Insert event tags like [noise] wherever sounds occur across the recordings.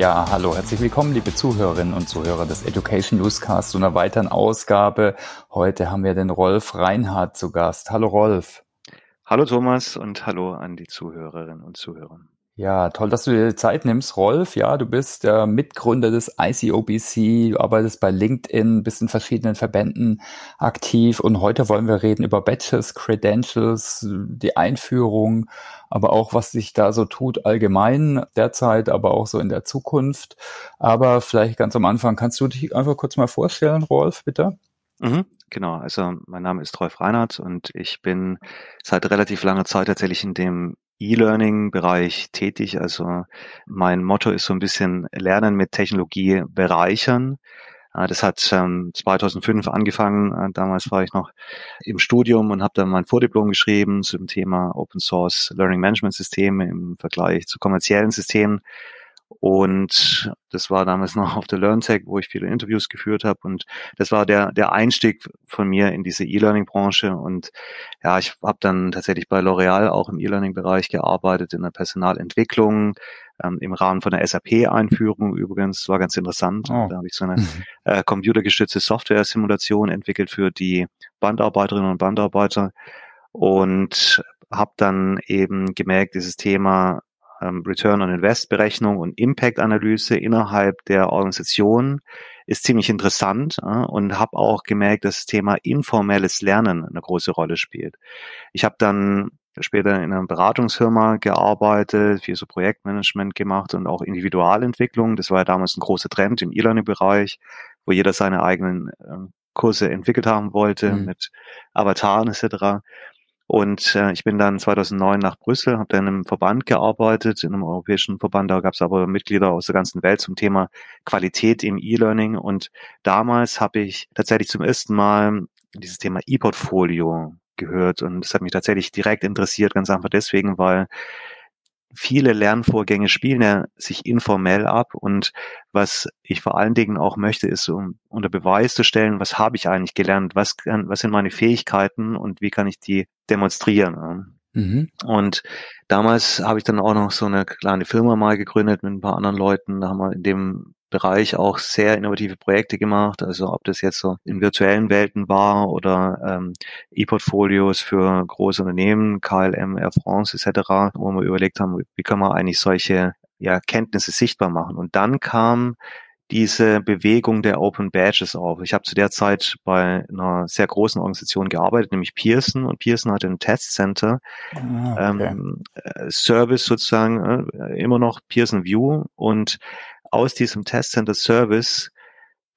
Ja, hallo, herzlich willkommen, liebe Zuhörerinnen und Zuhörer des Education Newscast zu einer weiteren Ausgabe. Heute haben wir den Rolf Reinhardt zu Gast. Hallo Rolf. Hallo Thomas und hallo an die Zuhörerinnen und Zuhörer. Ja, toll, dass du dir Zeit nimmst, Rolf. Ja, du bist der Mitgründer des ICOBC, du arbeitest bei LinkedIn, bist in verschiedenen Verbänden aktiv und heute wollen wir reden über Badges, Credentials, die Einführung, aber auch was sich da so tut allgemein derzeit, aber auch so in der Zukunft. Aber vielleicht ganz am Anfang, kannst du dich einfach kurz mal vorstellen, Rolf, bitte? Mhm, genau, also mein Name ist Rolf Reinhardt und ich bin seit relativ langer Zeit tatsächlich in dem E-Learning-Bereich tätig. Also mein Motto ist so ein bisschen Lernen mit Technologie bereichern. Äh, das hat 2005 ähm, angefangen. Äh, damals war ich noch im Studium und habe dann mein Vordiplom geschrieben zum Thema Open Source Learning Management Systeme im Vergleich zu kommerziellen Systemen. Und das war damals [laughs] noch auf der LearnTech, wo ich viele Interviews geführt habe. Und das war der, der Einstieg von mir in diese E-Learning-Branche. Und ja, ich habe dann tatsächlich bei L'Oreal auch im E-Learning-Bereich gearbeitet, in der Personalentwicklung, ähm, im Rahmen von der SAP-Einführung übrigens. war ganz interessant. Oh. Da habe ich so eine äh, computergestützte Software-Simulation entwickelt für die Bandarbeiterinnen und Bandarbeiter. Und habe dann eben gemerkt, dieses Thema ähm, Return on Invest Berechnung und Impact Analyse innerhalb der Organisation ist ziemlich interessant äh, und habe auch gemerkt, dass das Thema informelles Lernen eine große Rolle spielt. Ich habe dann später in einer Beratungsfirma gearbeitet, viel so Projektmanagement gemacht und auch Individualentwicklung. Das war ja damals ein großer Trend im E-Learning-Bereich, wo jeder seine eigenen äh, Kurse entwickelt haben wollte mhm. mit Avataren etc. Und äh, ich bin dann 2009 nach Brüssel, habe dann im Verband gearbeitet, in einem europäischen Verband. Da gab es aber Mitglieder aus der ganzen Welt zum Thema Qualität im E-Learning. Und damals habe ich tatsächlich zum ersten Mal dieses Thema E-Portfolio gehört. Und das hat mich tatsächlich direkt interessiert, ganz einfach deswegen, weil viele Lernvorgänge spielen ja sich informell ab und was ich vor allen Dingen auch möchte, ist um unter Beweis zu stellen, was habe ich eigentlich gelernt, was kann, was sind meine Fähigkeiten und wie kann ich die demonstrieren. Mhm. Und damals habe ich dann auch noch so eine kleine Firma mal gegründet mit ein paar anderen Leuten. Da haben wir in dem Bereich auch sehr innovative Projekte gemacht. Also ob das jetzt so in virtuellen Welten war oder ähm, E-Portfolios für große Unternehmen, KLM, Air France etc., wo wir überlegt haben, wie können wir eigentlich solche ja, Kenntnisse sichtbar machen. Und dann kam diese Bewegung der Open Badges auf. Ich habe zu der Zeit bei einer sehr großen Organisation gearbeitet, nämlich Pearson. Und Pearson hatte ein Testcenter, ah, okay. ähm, äh, Service sozusagen, äh, immer noch Pearson View. Und aus diesem Testcenter Service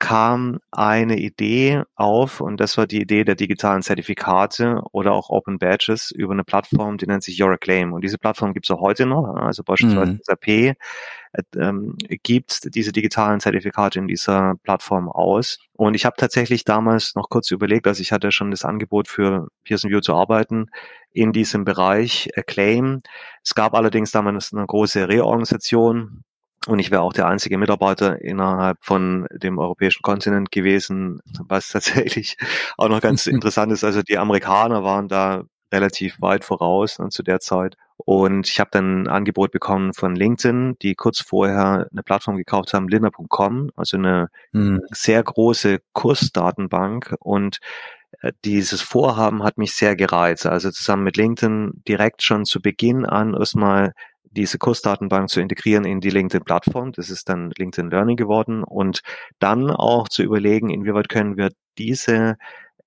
kam eine Idee auf und das war die Idee der digitalen Zertifikate oder auch Open Badges über eine Plattform, die nennt sich Your Acclaim. Und diese Plattform gibt es auch heute noch, also beispielsweise mhm. SAP äh, ähm, gibt diese digitalen Zertifikate in dieser Plattform aus. Und ich habe tatsächlich damals noch kurz überlegt, also ich hatte schon das Angebot für Pearson View zu arbeiten in diesem Bereich Acclaim. Es gab allerdings damals eine große Reorganisation und ich wäre auch der einzige Mitarbeiter innerhalb von dem europäischen Kontinent gewesen, was tatsächlich [laughs] auch noch ganz [laughs] interessant ist. Also die Amerikaner waren da relativ weit voraus ne, zu der Zeit. Und ich habe dann ein Angebot bekommen von LinkedIn, die kurz vorher eine Plattform gekauft haben, linda.com, also eine mhm. sehr große Kursdatenbank. Und äh, dieses Vorhaben hat mich sehr gereizt. Also zusammen mit LinkedIn direkt schon zu Beginn an erstmal diese Kursdatenbank zu integrieren in die LinkedIn-Plattform. Das ist dann LinkedIn Learning geworden. Und dann auch zu überlegen, inwieweit können wir diese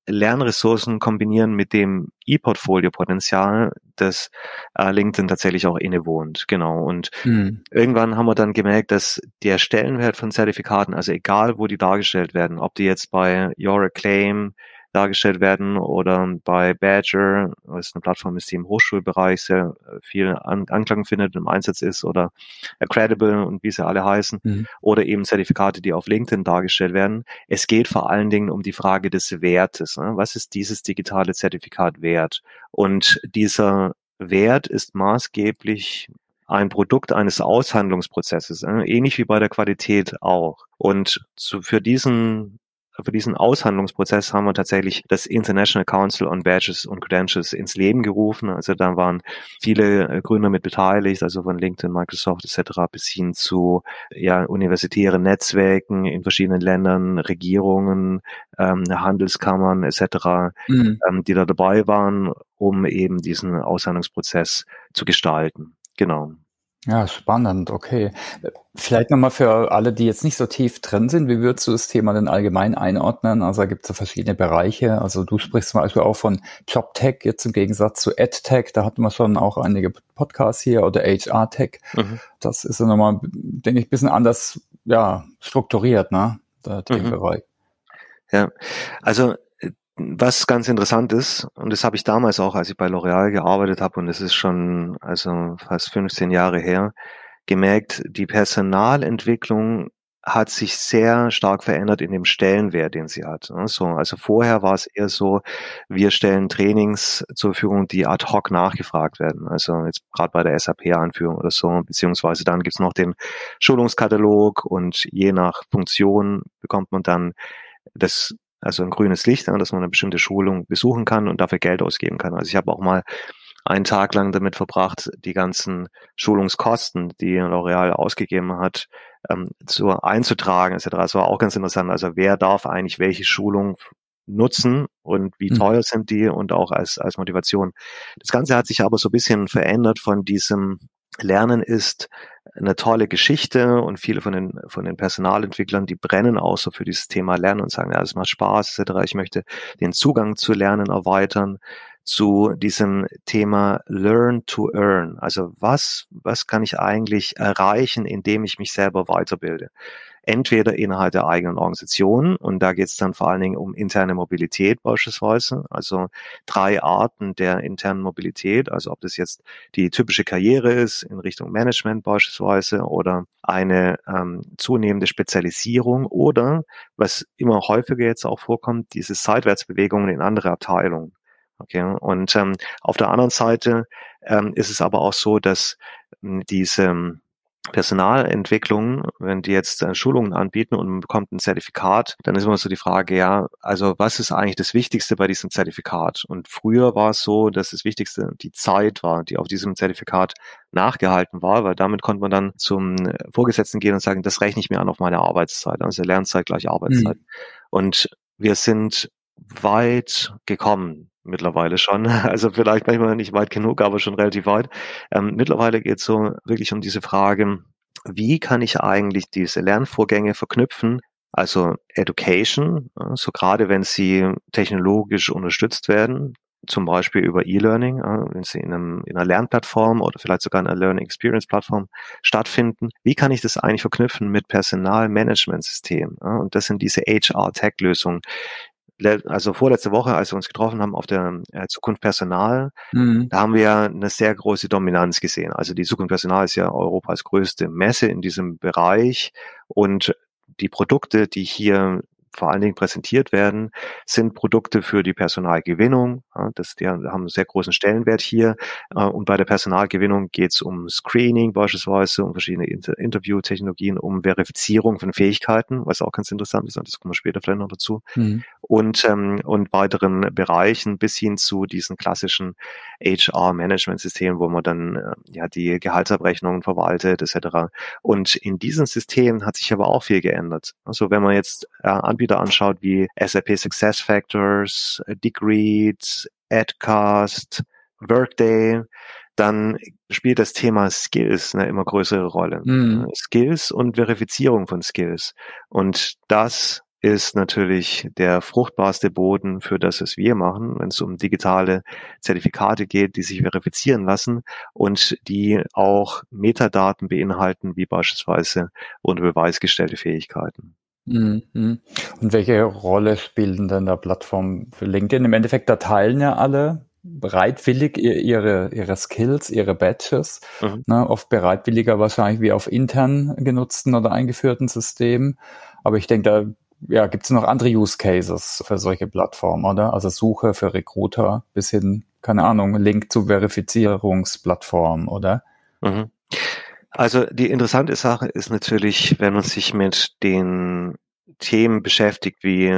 Lernressourcen kombinieren mit dem E-Portfolio-Potenzial, das äh, LinkedIn tatsächlich auch innewohnt. Genau. Und mhm. irgendwann haben wir dann gemerkt, dass der Stellenwert von Zertifikaten, also egal wo die dargestellt werden, ob die jetzt bei Your Acclaim, dargestellt werden oder bei Badger, was eine Plattform ist, die im Hochschulbereich sehr äh, viel An Anklang findet, im Einsatz ist oder Accredible und wie sie alle heißen mhm. oder eben Zertifikate, die auf LinkedIn dargestellt werden. Es geht vor allen Dingen um die Frage des Wertes. Ne? Was ist dieses digitale Zertifikat wert? Und dieser Wert ist maßgeblich ein Produkt eines Aushandlungsprozesses, äh, ähnlich wie bei der Qualität auch. Und zu, für diesen für diesen Aushandlungsprozess haben wir tatsächlich das International Council on Badges und Credentials ins Leben gerufen. Also da waren viele äh, Gründer mit beteiligt, also von LinkedIn, Microsoft etc. bis hin zu ja, universitären Netzwerken in verschiedenen Ländern, Regierungen, ähm, Handelskammern etc., mhm. ähm, die da dabei waren, um eben diesen Aushandlungsprozess zu gestalten. Genau. Ja, spannend, okay. Vielleicht nochmal für alle, die jetzt nicht so tief drin sind, wie würdest du das Thema denn allgemein einordnen? Also da gibt es ja verschiedene Bereiche. Also du sprichst zum Beispiel auch von JobTech, jetzt im Gegensatz zu EdTech, da hatten wir schon auch einige Podcasts hier, oder HR-Tech. Mhm. Das ist ja nochmal, denke ich, ein bisschen anders ja, strukturiert, ne? Der. Mhm. Ja, also was ganz interessant ist, und das habe ich damals auch, als ich bei L'Oreal gearbeitet habe, und es ist schon also fast 15 Jahre her, gemerkt, die Personalentwicklung hat sich sehr stark verändert in dem Stellenwert, den sie hat. Ne? So, also vorher war es eher so, wir stellen Trainings zur Verfügung, die ad hoc nachgefragt werden. Also jetzt gerade bei der SAP-Einführung oder so, beziehungsweise dann gibt's noch den Schulungskatalog und je nach Funktion bekommt man dann das also ein grünes Licht, dass man eine bestimmte Schulung besuchen kann und dafür Geld ausgeben kann. Also ich habe auch mal einen Tag lang damit verbracht, die ganzen Schulungskosten, die L'Oreal ausgegeben hat, ähm, zu einzutragen etc. Das war auch ganz interessant. Also wer darf eigentlich welche Schulung nutzen und wie mhm. teuer sind die und auch als, als Motivation. Das Ganze hat sich aber so ein bisschen verändert von diesem Lernen ist eine tolle Geschichte und viele von den, von den Personalentwicklern, die brennen auch so für dieses Thema Lernen und sagen, ja, es macht Spaß, etc. Ich möchte den Zugang zu Lernen erweitern zu diesem Thema Learn to Earn. Also was, was kann ich eigentlich erreichen, indem ich mich selber weiterbilde? Entweder innerhalb der eigenen Organisation und da geht es dann vor allen Dingen um interne Mobilität beispielsweise, also drei Arten der internen Mobilität, also ob das jetzt die typische Karriere ist in Richtung Management beispielsweise oder eine ähm, zunehmende Spezialisierung oder was immer häufiger jetzt auch vorkommt, diese Seitwärtsbewegungen in andere Abteilungen. Okay, und ähm, auf der anderen Seite ähm, ist es aber auch so, dass ähm, diese Personalentwicklung, wenn die jetzt äh, Schulungen anbieten und man bekommt ein Zertifikat, dann ist immer so die Frage, ja, also was ist eigentlich das Wichtigste bei diesem Zertifikat? Und früher war es so, dass das Wichtigste die Zeit war, die auf diesem Zertifikat nachgehalten war, weil damit konnte man dann zum äh, Vorgesetzten gehen und sagen, das rechne ich mir an auf meine Arbeitszeit, also Lernzeit gleich Arbeitszeit. Mhm. Und wir sind weit gekommen mittlerweile schon. [laughs] Also vielleicht manchmal nicht weit genug, aber schon relativ weit. Ähm, mittlerweile geht es so wirklich um diese Frage, wie kann ich eigentlich diese Lernvorgänge verknüpfen? Also Education, so gerade wenn sie technologisch unterstützt werden, zum Beispiel über E-Learning, wenn sie in, einem, in einer Lernplattform oder vielleicht sogar in einer Learning Experience Plattform stattfinden. Wie kann ich das eigentlich verknüpfen mit Personalmanagementsystem? Und das sind diese HR-Tech-Lösungen, also vorletzte Woche, als wir uns getroffen haben auf der äh, Zukunft Personal, mhm. da haben wir eine sehr große Dominanz gesehen. Also die Zukunft Personal ist ja Europas größte Messe in diesem Bereich und die Produkte, die hier vor allen Dingen präsentiert werden, sind Produkte für die Personalgewinnung. das, die haben einen sehr großen Stellenwert hier. Äh, und bei der Personalgewinnung geht es um Screening beispielsweise, um verschiedene Inter Interviewtechnologien, um Verifizierung von Fähigkeiten, was auch ganz interessant ist. Das kommen wir später vielleicht noch dazu. Mhm. Und, ähm, und weiteren Bereichen bis hin zu diesen klassischen HR-Management-Systemen, wo man dann äh, ja die Gehaltsabrechnungen verwaltet etc. Und in diesen Systemen hat sich aber auch viel geändert. Also wenn man jetzt äh, Anbieter Anbieter anschaut, wie SAP Success Factors, Degreed, Adcast, Workday, dann spielt das Thema Skills eine immer größere Rolle. Mhm. Skills und Verifizierung von Skills. Und das ist natürlich der fruchtbarste Boden für das, was wir machen, wenn es um digitale Zertifikate geht, die sich verifizieren lassen und die auch Metadaten beinhalten, wie beispielsweise unter Beweis gestellte Fähigkeiten. Mhm. Und welche Rolle spielen denn da Plattformen für LinkedIn? Im Endeffekt, da teilen ja alle bereitwillig ihre, ihre Skills, ihre Badges, mhm. ne, oft bereitwilliger wahrscheinlich wie auf intern genutzten oder eingeführten Systemen. Aber ich denke, da ja, gibt es noch andere Use Cases für solche Plattformen, oder? Also Suche für Recruiter bis hin, keine Ahnung, Link zu Verifizierungsplattformen, oder? Mhm. Also die interessante Sache ist natürlich, wenn man sich mit den Themen beschäftigt wie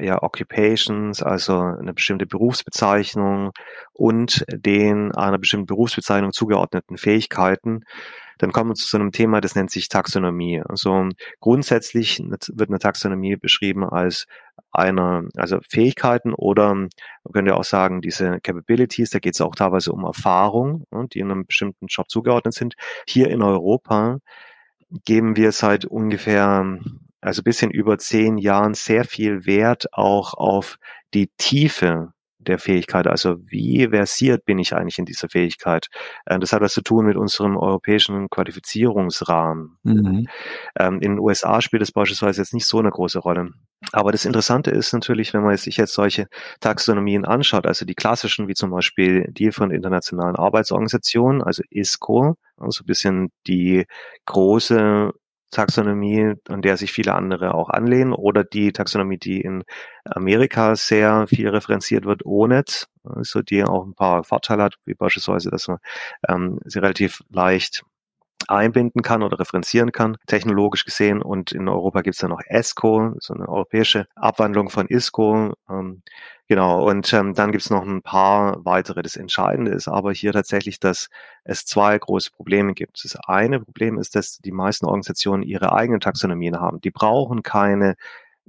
ja, Occupations, also eine bestimmte Berufsbezeichnung und den einer bestimmten Berufsbezeichnung zugeordneten Fähigkeiten, dann kommen wir zu so einem Thema, das nennt sich Taxonomie. Also grundsätzlich wird eine Taxonomie beschrieben als eine, also Fähigkeiten oder man könnte auch sagen, diese Capabilities, da geht es auch teilweise um Erfahrung, die in einem bestimmten Job zugeordnet sind. Hier in Europa geben wir seit ungefähr also bisschen über zehn Jahren sehr viel Wert auch auf die Tiefe der Fähigkeit. Also wie versiert bin ich eigentlich in dieser Fähigkeit? Äh, das hat was zu tun mit unserem europäischen Qualifizierungsrahmen. Mhm. Ähm, in den USA spielt es beispielsweise jetzt nicht so eine große Rolle. Aber das Interessante ist natürlich, wenn man sich jetzt solche Taxonomien anschaut, also die klassischen, wie zum Beispiel die von Internationalen Arbeitsorganisationen, also ISCO, also ein bisschen die große Taxonomie, an der sich viele andere auch anlehnen, oder die Taxonomie, die in Amerika sehr viel referenziert wird, ONET, also die auch ein paar Vorteile hat, wie beispielsweise, dass man ähm, sie relativ leicht einbinden kann oder referenzieren kann, technologisch gesehen. Und in Europa gibt es dann noch ESCO, so eine europäische Abwandlung von ISCO. Ähm, genau, und ähm, dann gibt es noch ein paar weitere. Das Entscheidende ist aber hier tatsächlich, dass es zwei große Probleme gibt. Das eine Problem ist, dass die meisten Organisationen ihre eigenen Taxonomien haben. Die brauchen keine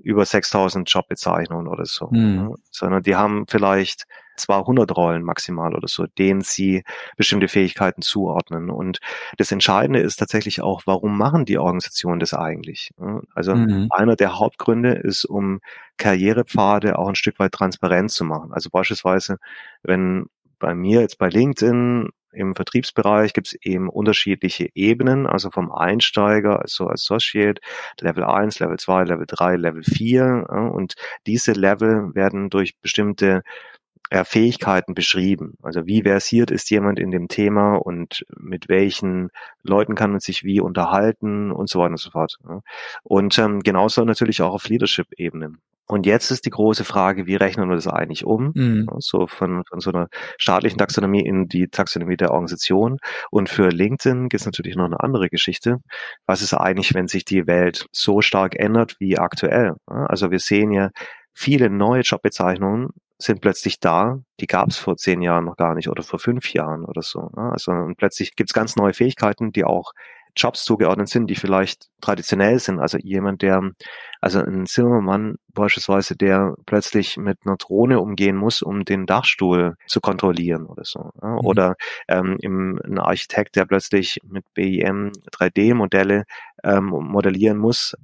über 6000 Jobbezeichnungen oder so, mhm. ne? sondern die haben vielleicht 200 Rollen maximal oder so, denen sie bestimmte Fähigkeiten zuordnen. Und das Entscheidende ist tatsächlich auch, warum machen die Organisationen das eigentlich? Also mhm. einer der Hauptgründe ist, um Karrierepfade auch ein Stück weit transparent zu machen. Also beispielsweise, wenn bei mir jetzt bei LinkedIn im Vertriebsbereich gibt es eben unterschiedliche Ebenen, also vom Einsteiger, also Associate, Level 1, Level 2, Level 3, Level 4. Und diese Level werden durch bestimmte Fähigkeiten beschrieben. Also wie versiert ist jemand in dem Thema und mit welchen Leuten kann man sich wie unterhalten und so weiter und so fort. Und ähm, genauso natürlich auch auf Leadership-Ebene. Und jetzt ist die große Frage, wie rechnen wir das eigentlich um? Mhm. So von, von so einer staatlichen Taxonomie in die Taxonomie der Organisation. Und für LinkedIn gibt es natürlich noch eine andere Geschichte. Was ist eigentlich, wenn sich die Welt so stark ändert wie aktuell? Also wir sehen ja viele neue Jobbezeichnungen sind plötzlich da, die gab es vor zehn Jahren noch gar nicht oder vor fünf Jahren oder so. Ne? Also und plötzlich gibt es ganz neue Fähigkeiten, die auch Jobs zugeordnet sind, die vielleicht traditionell sind. Also jemand, der, also ein Zimmermann beispielsweise, der plötzlich mit einer Drohne umgehen muss, um den Dachstuhl zu kontrollieren oder so. Ja? Mhm. Oder ähm, im, ein Architekt, der plötzlich mit BIM 3D-Modelle ähm, modellieren muss,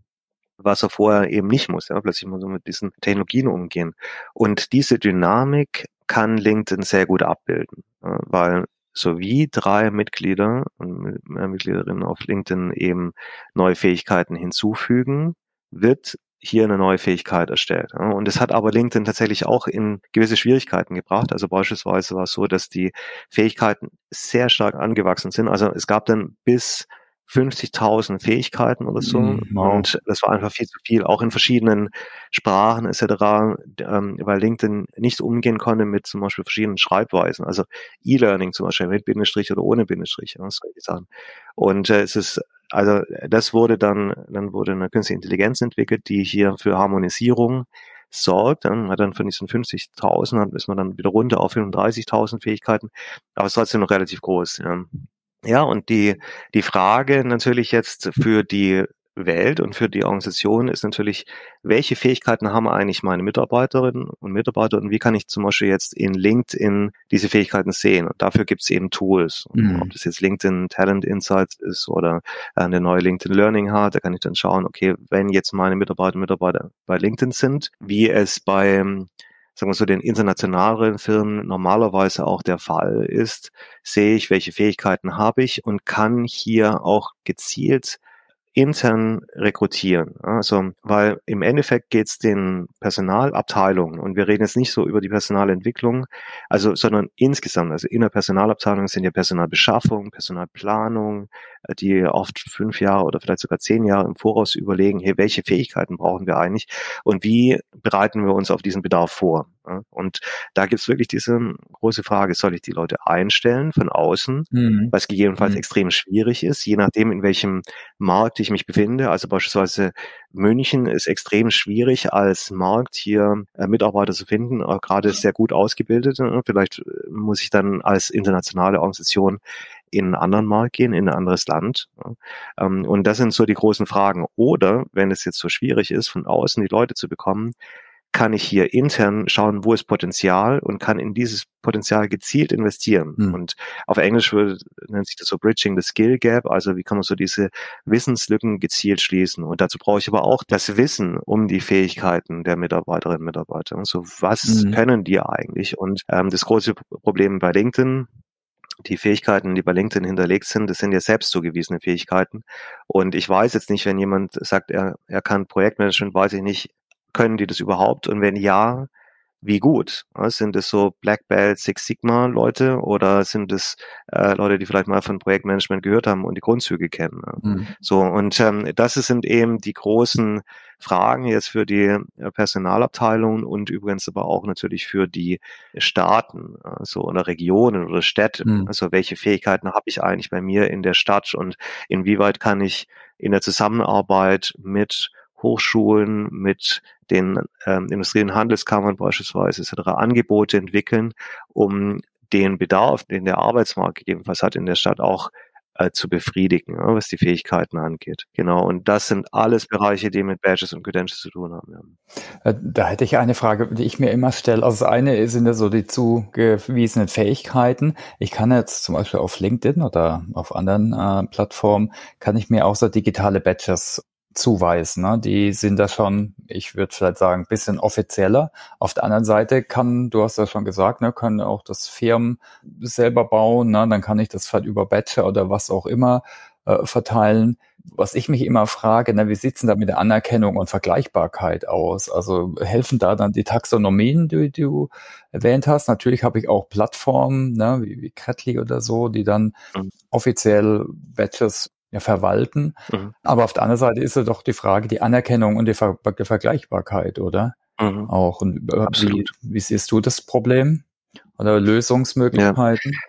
was er vorher eben nicht muss. Ja? Plötzlich muss er mit diesen Technologien umgehen. Und diese Dynamik kann LinkedIn sehr gut abbilden, weil sowie drei Mitglieder und Mitgliederinnen auf LinkedIn eben neue Fähigkeiten hinzufügen, wird hier eine neue Fähigkeit erstellt. Und es hat aber LinkedIn tatsächlich auch in gewisse Schwierigkeiten gebracht. Also beispielsweise war es so, dass die Fähigkeiten sehr stark angewachsen sind. Also es gab dann bis 50.000 Fähigkeiten oder so. Mhm. Und das war einfach viel zu viel, auch in verschiedenen Sprachen etc., ähm, weil LinkedIn nicht umgehen konnte mit zum Beispiel verschiedenen Schreibweisen. Also E-Learning zum Beispiel mit Bindestrich oder ohne Bindestrich, ja, solche Sachen. Und äh, es ist also das wurde dann, dann wurde eine künstliche Intelligenz entwickelt, die hier für Harmonisierung sorgt. Dann hat dann von diesen 50.000 ist man dann wieder runter auf 35.000 Fähigkeiten, aber es ist trotzdem noch relativ groß. Ja. Ja, und die, die Frage natürlich jetzt für die Welt und für die Organisation ist natürlich, welche Fähigkeiten haben eigentlich meine Mitarbeiterinnen und Mitarbeiter und wie kann ich zum Beispiel jetzt in LinkedIn diese Fähigkeiten sehen? Und dafür gibt es eben Tools. Mhm. Ob das jetzt LinkedIn Talent Insights ist oder eine neue LinkedIn Learning hat, da kann ich dann schauen, okay, wenn jetzt meine Mitarbeiter und Mitarbeiter bei LinkedIn sind, wie es bei sagen wir so, den internationalen Firmen normalerweise auch der Fall ist, sehe ich, welche Fähigkeiten habe ich und kann hier auch gezielt intern rekrutieren. Also, weil im Endeffekt geht es den Personalabteilungen, und wir reden jetzt nicht so über die Personalentwicklung, also, sondern insgesamt, also in der Personalabteilung sind ja Personalbeschaffung, Personalplanung, äh, die oft fünf Jahre oder vielleicht sogar zehn Jahre im Voraus überlegen, hey, welche Fähigkeiten brauchen wir eigentlich und wie bereiten wir uns auf diesen Bedarf vor? Und da gibt's wirklich diese große Frage, soll ich die Leute einstellen von außen, mhm. was gegebenenfalls mhm. extrem schwierig ist, je nachdem, in welchem Markt ich mich befinde. Also beispielsweise München ist extrem schwierig als Markt hier äh, Mitarbeiter zu finden, äh, gerade sehr gut ausgebildet. Ne? Vielleicht äh, muss ich dann als internationale Organisation in einen anderen Markt gehen, in ein anderes Land. Ähm, und das sind so die großen Fragen. Oder wenn es jetzt so schwierig ist, von außen die Leute zu bekommen, kann ich hier intern schauen, wo ist Potenzial und kann in dieses Potenzial gezielt investieren. Mhm. Und auf Englisch würde, nennt sich das so Bridging the Skill Gap, also wie kann man so diese Wissenslücken gezielt schließen. Und dazu brauche ich aber auch das Wissen um die Fähigkeiten der Mitarbeiterinnen und Mitarbeiter. Also was mhm. können die eigentlich? Und ähm, das große Problem bei LinkedIn, die Fähigkeiten, die bei LinkedIn hinterlegt sind, das sind ja selbst zugewiesene Fähigkeiten. Und ich weiß jetzt nicht, wenn jemand sagt, er, er kann Projektmanagement, weiß ich nicht, können die das überhaupt? Und wenn ja, wie gut? Sind es so Black Belt, Six Sigma Leute oder sind es äh, Leute, die vielleicht mal von Projektmanagement gehört haben und die Grundzüge kennen? Mhm. So und ähm, das sind eben die großen Fragen jetzt für die äh, Personalabteilungen und übrigens aber auch natürlich für die Staaten, also oder Regionen oder Städte. Mhm. Also welche Fähigkeiten habe ich eigentlich bei mir in der Stadt und inwieweit kann ich in der Zusammenarbeit mit Hochschulen, mit den ähm, Industrie- und Handelskammern beispielsweise etc. Angebote entwickeln, um den Bedarf, den der Arbeitsmarkt gegebenenfalls hat in der Stadt auch äh, zu befriedigen, ja, was die Fähigkeiten angeht. Genau. Und das sind alles Bereiche, die mit Badges und Credentials zu tun haben. Ja. Äh, da hätte ich eine Frage, die ich mir immer stelle. Also das eine sind ja so die zugewiesenen Fähigkeiten. Ich kann jetzt zum Beispiel auf LinkedIn oder auf anderen äh, Plattformen, kann ich mir auch so digitale Badges zuweisen. Ne? Die sind da schon, ich würde vielleicht sagen, ein bisschen offizieller. Auf der anderen Seite kann, du hast ja schon gesagt, ne, können auch das Firmen selber bauen, ne? dann kann ich das halt über Badger oder was auch immer äh, verteilen. Was ich mich immer frage, ne, wie sieht's denn da mit der Anerkennung und Vergleichbarkeit aus? Also helfen da dann die Taxonomien, die, die du erwähnt hast? Natürlich habe ich auch Plattformen, ne, wie, wie Credly oder so, die dann mhm. offiziell ja, verwalten. Mhm. Aber auf der anderen Seite ist ja doch die Frage, die Anerkennung und die, Ver die Vergleichbarkeit, oder? Mhm. Auch. Und äh, Absolut. Wie, wie siehst du das Problem? Oder Lösungsmöglichkeiten? Ja.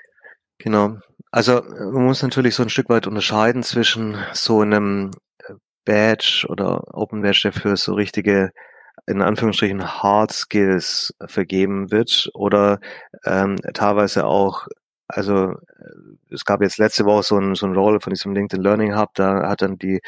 Genau. Also man muss natürlich so ein Stück weit unterscheiden zwischen so einem äh, Badge oder Open Badge, der für so richtige in Anführungsstrichen Hard Skills vergeben wird oder ähm, teilweise auch also es gab jetzt letzte Woche so ein, so ein Roll von diesem LinkedIn Learning Hub, da hat dann die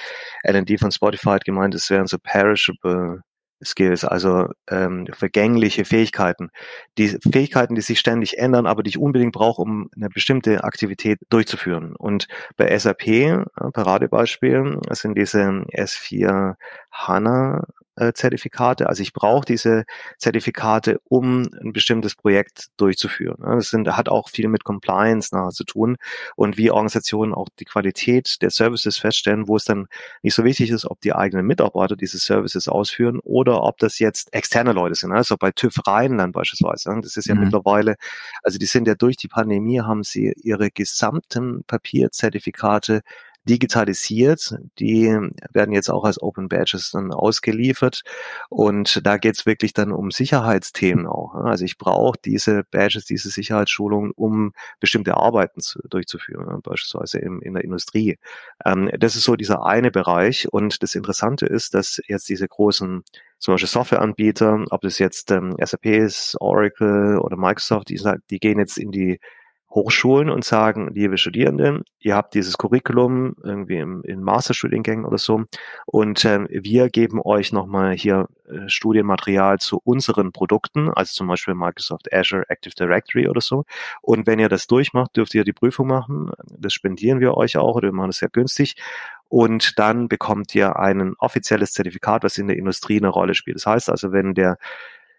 LND von Spotify gemeint, es wären so perishable Skills, also ähm, vergängliche Fähigkeiten. Die Fähigkeiten, die sich ständig ändern, aber die ich unbedingt brauche, um eine bestimmte Aktivität durchzuführen. Und bei SAP, äh, Paradebeispiel, sind diese S4 HANA äh, Zertifikate. Also ich brauche diese Zertifikate, um ein bestimmtes Projekt durchzuführen. Das sind, hat auch viel mit Compliance nachher zu tun und wie Organisationen auch die Qualität der Services feststellen, wo es dann nicht so wichtig ist, ob die eigenen Mitarbeiter diese Services ausführen oder ob das jetzt externe Leute sind. Also bei TÜV Rheinland beispielsweise. Das ist ja mhm. mittlerweile, also die sind ja durch die Pandemie, haben sie ihre gesamten Papierzertifikate digitalisiert. Die werden jetzt auch als Open Badges dann ausgeliefert. Und da geht es wirklich dann um Sicherheitsthemen auch. Also ich brauche diese Badges, diese Sicherheitsschulungen, um bestimmte Arbeiten zu, durchzuführen, beispielsweise in, in der Industrie. Ähm, das ist so dieser eine Bereich. Und das Interessante ist, dass jetzt diese großen zum Beispiel Softwareanbieter, ob das jetzt ähm, SAP ist, Oracle oder Microsoft, die, die gehen jetzt in die Hochschulen und sagen, liebe Studierenden, ihr habt dieses Curriculum irgendwie im, in Masterstudiengängen oder so und äh, wir geben euch nochmal hier äh, Studienmaterial zu unseren Produkten, also zum Beispiel Microsoft Azure Active Directory oder so. Und wenn ihr das durchmacht, dürft ihr die Prüfung machen. Das spendieren wir euch auch oder wir machen das sehr günstig. Und dann bekommt ihr ein offizielles Zertifikat, was in der Industrie eine Rolle spielt. Das heißt also, wenn der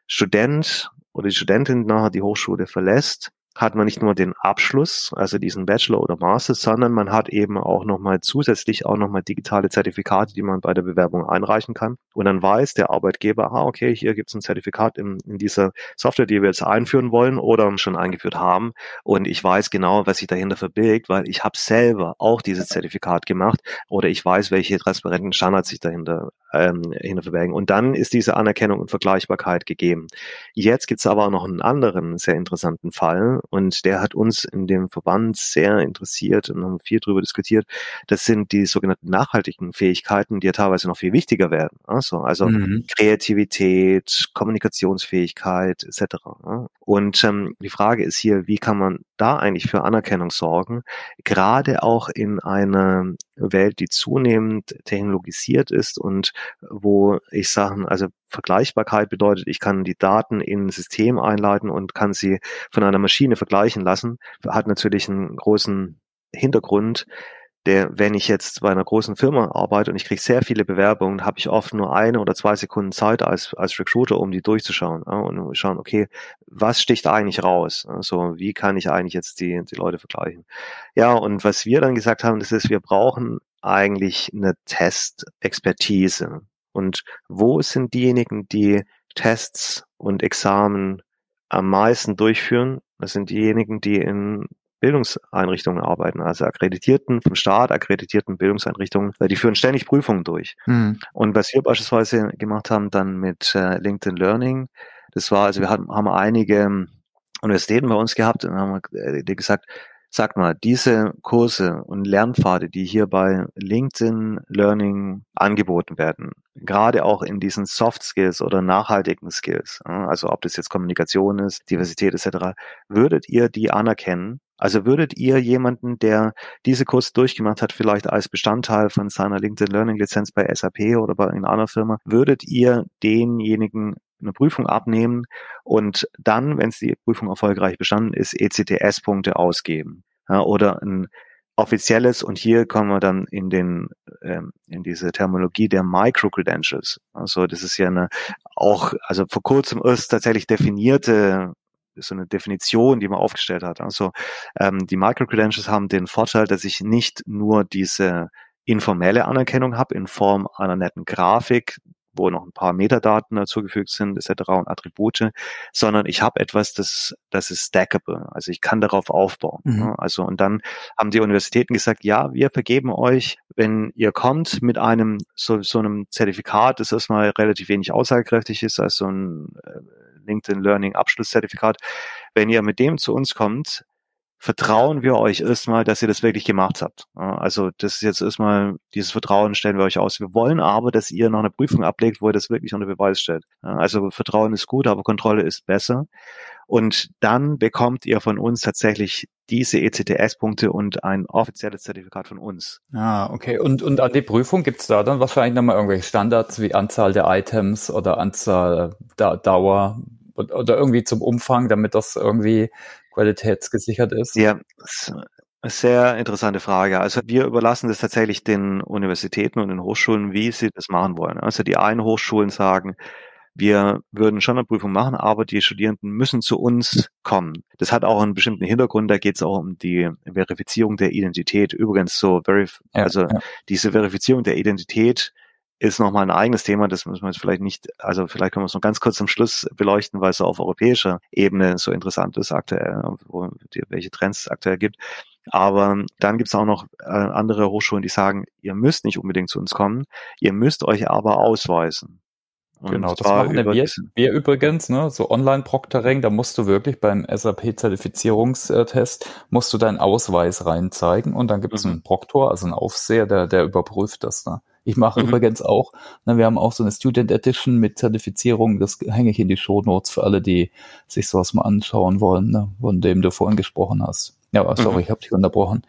Student oder die Studentin nachher die Hochschule verlässt, hat man nicht nur den Abschluss, also diesen Bachelor oder Master, sondern man hat eben auch nochmal zusätzlich auch nochmal digitale Zertifikate, die man bei der Bewerbung einreichen kann. Und dann weiß der Arbeitgeber, ah, okay, hier gibt es ein Zertifikat in, in dieser Software, die wir jetzt einführen wollen oder schon eingeführt haben. Und ich weiß genau, was sich dahinter verbirgt, weil ich habe selber auch dieses Zertifikat gemacht oder ich weiß, welche transparenten Standards sich dahinter ähm, hinter verbergen. Und dann ist diese Anerkennung und Vergleichbarkeit gegeben. Jetzt gibt es aber noch einen anderen sehr interessanten Fall und der hat uns in dem Verband sehr interessiert und haben viel darüber diskutiert. Das sind die sogenannten nachhaltigen Fähigkeiten, die ja teilweise noch viel wichtiger werden. Also, also mhm. Kreativität, Kommunikationsfähigkeit etc. Und ähm, die Frage ist hier, wie kann man da eigentlich für Anerkennung sorgen, gerade auch in einer Welt, die zunehmend technologisiert ist und wo ich sagen, also Vergleichbarkeit bedeutet, ich kann die Daten in ein System einleiten und kann sie von einer Maschine vergleichen lassen, hat natürlich einen großen Hintergrund, der, wenn ich jetzt bei einer großen Firma arbeite und ich kriege sehr viele Bewerbungen, habe ich oft nur eine oder zwei Sekunden Zeit als, als Recruiter, um die durchzuschauen ja, und schauen, okay, was sticht eigentlich raus? Also wie kann ich eigentlich jetzt die, die Leute vergleichen? Ja, und was wir dann gesagt haben, das ist, wir brauchen eigentlich eine Testexpertise. Und wo sind diejenigen, die Tests und Examen am meisten durchführen? Das sind diejenigen, die in Bildungseinrichtungen arbeiten, also akkreditierten, vom Staat akkreditierten Bildungseinrichtungen, weil die führen ständig Prüfungen durch. Mhm. Und was wir beispielsweise gemacht haben dann mit äh, LinkedIn Learning, das war, also wir haben, haben einige Universitäten bei uns gehabt und haben äh, gesagt, Sag mal, diese Kurse und Lernpfade, die hier bei LinkedIn Learning angeboten werden, gerade auch in diesen Soft Skills oder nachhaltigen Skills, also ob das jetzt Kommunikation ist, Diversität etc., würdet ihr die anerkennen? Also würdet ihr jemanden, der diese Kurse durchgemacht hat, vielleicht als Bestandteil von seiner LinkedIn Learning Lizenz bei SAP oder bei einer anderen Firma, würdet ihr denjenigen eine Prüfung abnehmen und dann, wenn es die Prüfung erfolgreich bestanden ist, ECTS-Punkte ausgeben. Ja, oder ein offizielles, und hier kommen wir dann in den ähm, in diese Terminologie der Micro-Credentials. Also das ist ja eine auch, also vor kurzem ist tatsächlich definierte so eine Definition, die man aufgestellt hat. Also ähm, die Micro-Credentials haben den Vorteil, dass ich nicht nur diese informelle Anerkennung habe in Form einer netten Grafik, wo noch ein paar Metadaten dazugefügt sind, etc. und Attribute, sondern ich habe etwas, das, das ist stackable. Also ich kann darauf aufbauen. Mhm. Ne? Also und dann haben die Universitäten gesagt, ja, wir vergeben euch, wenn ihr kommt mit einem so, so einem Zertifikat, das erstmal relativ wenig aussagekräftig ist, als so ein äh, LinkedIn Learning Abschlusszertifikat, wenn ihr mit dem zu uns kommt, vertrauen wir euch erstmal, dass ihr das wirklich gemacht habt. Also das ist jetzt erstmal, dieses Vertrauen stellen wir euch aus. Wir wollen aber, dass ihr noch eine Prüfung ablegt, wo ihr das wirklich unter Beweis stellt. Also Vertrauen ist gut, aber Kontrolle ist besser. Und dann bekommt ihr von uns tatsächlich diese ECTS-Punkte und ein offizielles Zertifikat von uns. Ah, okay. Und, und an die Prüfung gibt's da dann wahrscheinlich nochmal irgendwelche Standards wie Anzahl der Items oder Anzahl der Dauer oder irgendwie zum Umfang, damit das irgendwie qualitätsgesichert ist? Ja, sehr interessante Frage. Also wir überlassen das tatsächlich den Universitäten und den Hochschulen, wie sie das machen wollen. Also die einen Hochschulen sagen, wir würden schon eine Prüfung machen, aber die Studierenden müssen zu uns kommen. Das hat auch einen bestimmten Hintergrund, da geht es auch um die Verifizierung der Identität. Übrigens so, verif ja, also ja. diese Verifizierung der Identität ist nochmal ein eigenes Thema, das müssen wir jetzt vielleicht nicht, also vielleicht können wir es noch ganz kurz zum Schluss beleuchten, weil es auf europäischer Ebene so interessant ist aktuell, wo, die, welche Trends es aktuell gibt. Aber dann gibt es auch noch äh, andere Hochschulen, die sagen, ihr müsst nicht unbedingt zu uns kommen, ihr müsst euch aber ausweisen. Und genau, das machen wir, wir übrigens, ne, so Online-Proctoring, da musst du wirklich beim SAP-Zertifizierungstest, musst du deinen Ausweis reinzeigen und dann gibt es mhm. einen Proktor, also einen Aufseher, der, der überprüft das. Ne? Ich mache mhm. übrigens auch, ne, wir haben auch so eine Student Edition mit Zertifizierung, das hänge ich in die Show Notes für alle, die sich sowas mal anschauen wollen, ne, von dem du vorhin gesprochen hast. Ja, sorry, mhm. ich habe dich unterbrochen.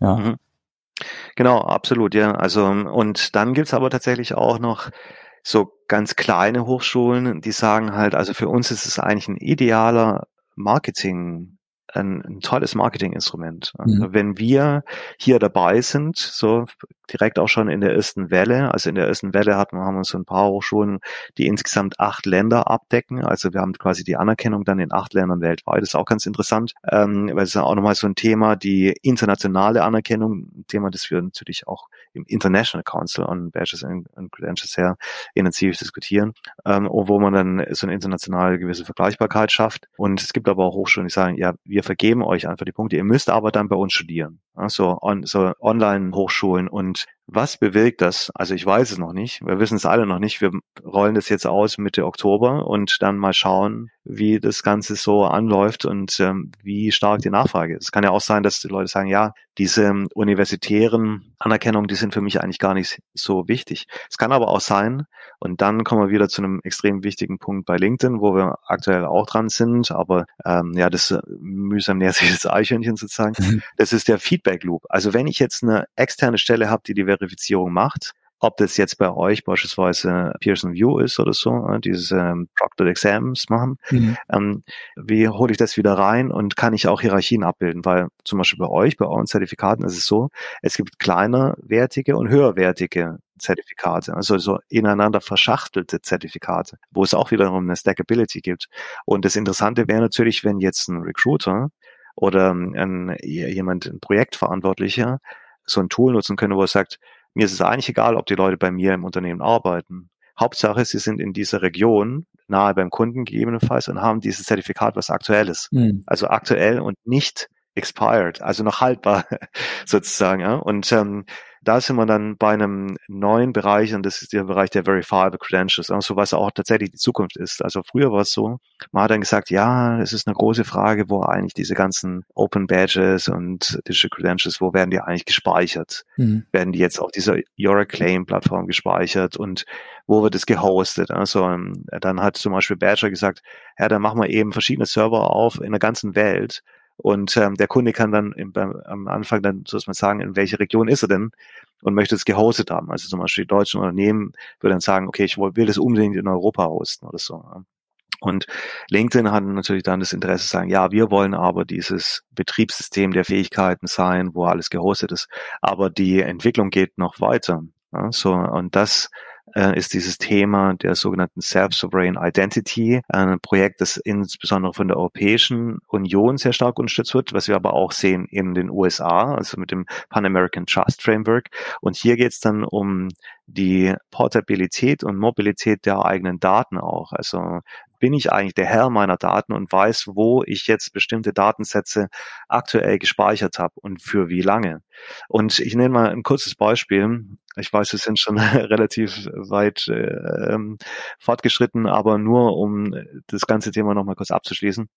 Ja. Mhm. Genau, absolut, ja. Also und dann gibt's aber tatsächlich auch noch so ganz kleine Hochschulen, die sagen halt, also für uns ist es eigentlich ein idealer Marketing ein, ein tolles Marketinginstrument. Mhm. Wenn wir hier dabei sind, so direkt auch schon in der ersten Welle, also in der ersten Welle hatten, haben wir so ein paar Hochschulen, die insgesamt acht Länder abdecken. Also wir haben quasi die Anerkennung dann in acht Ländern weltweit. Das ist auch ganz interessant, ähm, weil es ist auch nochmal so ein Thema, die internationale Anerkennung, ein Thema, das wir natürlich auch im International Council on Badges and, Credentials sehr intensiv diskutieren, ähm, wo man dann so eine internationale gewisse Vergleichbarkeit schafft. Und es gibt aber auch Hochschulen, die sagen, ja, wir vergeben euch einfach die Punkte, ihr müsst aber dann bei uns studieren. Also on, so Online-Hochschulen und was bewirkt das? Also ich weiß es noch nicht. Wir wissen es alle noch nicht. Wir rollen das jetzt aus Mitte Oktober und dann mal schauen, wie das Ganze so anläuft und ähm, wie stark die Nachfrage ist. Es kann ja auch sein, dass die Leute sagen, ja, diese universitären Anerkennungen, die sind für mich eigentlich gar nicht so wichtig. Es kann aber auch sein, und dann kommen wir wieder zu einem extrem wichtigen Punkt bei LinkedIn, wo wir aktuell auch dran sind, aber ähm, ja, das äh, mühsam nähert sich das Eichhörnchen sozusagen. Mhm. Das ist der Feedback Loop. Also wenn ich jetzt eine externe Stelle habe, die die Verifizierung macht, ob das jetzt bei euch beispielsweise Pearson View ist oder so, äh, diese ähm, Proctored Exams machen, mhm. ähm, wie hole ich das wieder rein und kann ich auch Hierarchien abbilden? Weil zum Beispiel bei euch, bei euren Zertifikaten ist es so, es gibt kleinerwertige und höherwertige Zertifikate, also so ineinander verschachtelte Zertifikate, wo es auch wiederum eine Stackability gibt. Und das Interessante wäre natürlich, wenn jetzt ein Recruiter oder ein, jemand, ein Projektverantwortlicher so ein Tool nutzen könnte, wo er sagt, mir ist es eigentlich egal, ob die Leute bei mir im Unternehmen arbeiten. Hauptsache, sie sind in dieser Region, nahe beim Kunden gegebenenfalls und haben dieses Zertifikat, was aktuell ist. Mhm. Also aktuell und nicht expired, also noch haltbar [laughs] sozusagen. Ja? Und ähm, da sind wir dann bei einem neuen Bereich und das ist der Bereich der Verifiable Credentials, also was auch tatsächlich die Zukunft ist. Also früher war es so, man hat dann gesagt, ja, es ist eine große Frage, wo eigentlich diese ganzen Open Badges und Digital Credentials, wo werden die eigentlich gespeichert? Mhm. Werden die jetzt auf dieser Your Claim Plattform gespeichert und wo wird es gehostet? Also ähm, dann hat zum Beispiel Badger gesagt, ja, dann machen wir eben verschiedene Server auf in der ganzen Welt und ähm, der Kunde kann dann im, beim, am Anfang dann, so dass man sagen, in welche Region ist er denn und möchte es gehostet haben. Also zum Beispiel die deutschen Unternehmen würden dann sagen, okay, ich will das unbedingt in Europa hosten oder so. Und LinkedIn hat natürlich dann das Interesse zu sagen, ja, wir wollen aber dieses Betriebssystem der Fähigkeiten sein, wo alles gehostet ist. Aber die Entwicklung geht noch weiter. Ja, so, und das äh, ist dieses Thema der sogenannten Self-Sovereign Identity, ein Projekt, das insbesondere von der Europäischen Union sehr stark unterstützt wird, was wir aber auch sehen in den USA, also mit dem Pan American Trust Framework. Und hier geht es dann um die Portabilität und Mobilität der eigenen Daten auch. Also bin ich eigentlich der Herr meiner Daten und weiß, wo ich jetzt bestimmte Datensätze aktuell gespeichert habe und für wie lange. Und ich nenne mal ein kurzes Beispiel. Ich weiß, wir sind schon [laughs] relativ weit äh, ähm, fortgeschritten, aber nur um das ganze Thema nochmal kurz abzuschließen.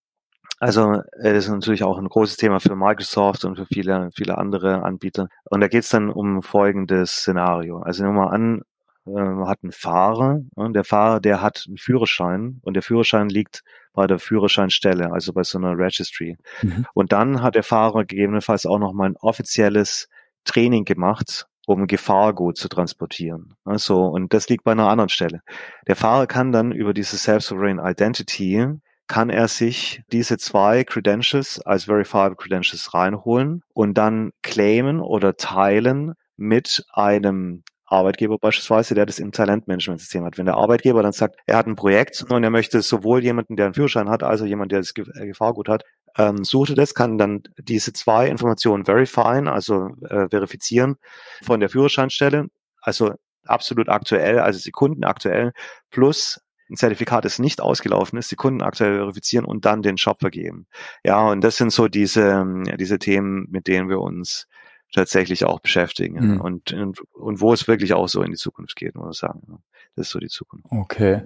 Also es ist natürlich auch ein großes Thema für Microsoft und für viele, viele andere Anbieter. Und da geht es dann um folgendes Szenario. Also nehmen wir mal an, äh, hat einen Fahrer und der Fahrer, der hat einen Führerschein und der Führerschein liegt bei der Führerscheinstelle, also bei so einer Registry. Mhm. Und dann hat der Fahrer gegebenenfalls auch noch mal ein offizielles Training gemacht, um Gefahrgut zu transportieren. Also, und das liegt bei einer anderen Stelle. Der Fahrer kann dann über diese Self-Sovereign Identity kann er sich diese zwei Credentials als Verifiable Credentials reinholen und dann claimen oder teilen mit einem Arbeitgeber beispielsweise, der das im Talentmanagementsystem hat. Wenn der Arbeitgeber dann sagt, er hat ein Projekt und er möchte sowohl jemanden, der einen Führerschein hat, als auch jemanden, der das äh, Gefahrgut hat, ähm, suchte das, kann dann diese zwei Informationen verifieren, also äh, verifizieren von der Führerscheinstelle, also absolut aktuell, also sekundenaktuell, plus ein Zertifikat, das nicht ausgelaufen ist, die Kunden aktuell verifizieren und dann den Shop vergeben. Ja, und das sind so diese, ähm, diese Themen, mit denen wir uns tatsächlich auch beschäftigen. Mhm. Und, und, und wo es wirklich auch so in die Zukunft geht, muss ich sagen. Das ist so die Zukunft. Okay.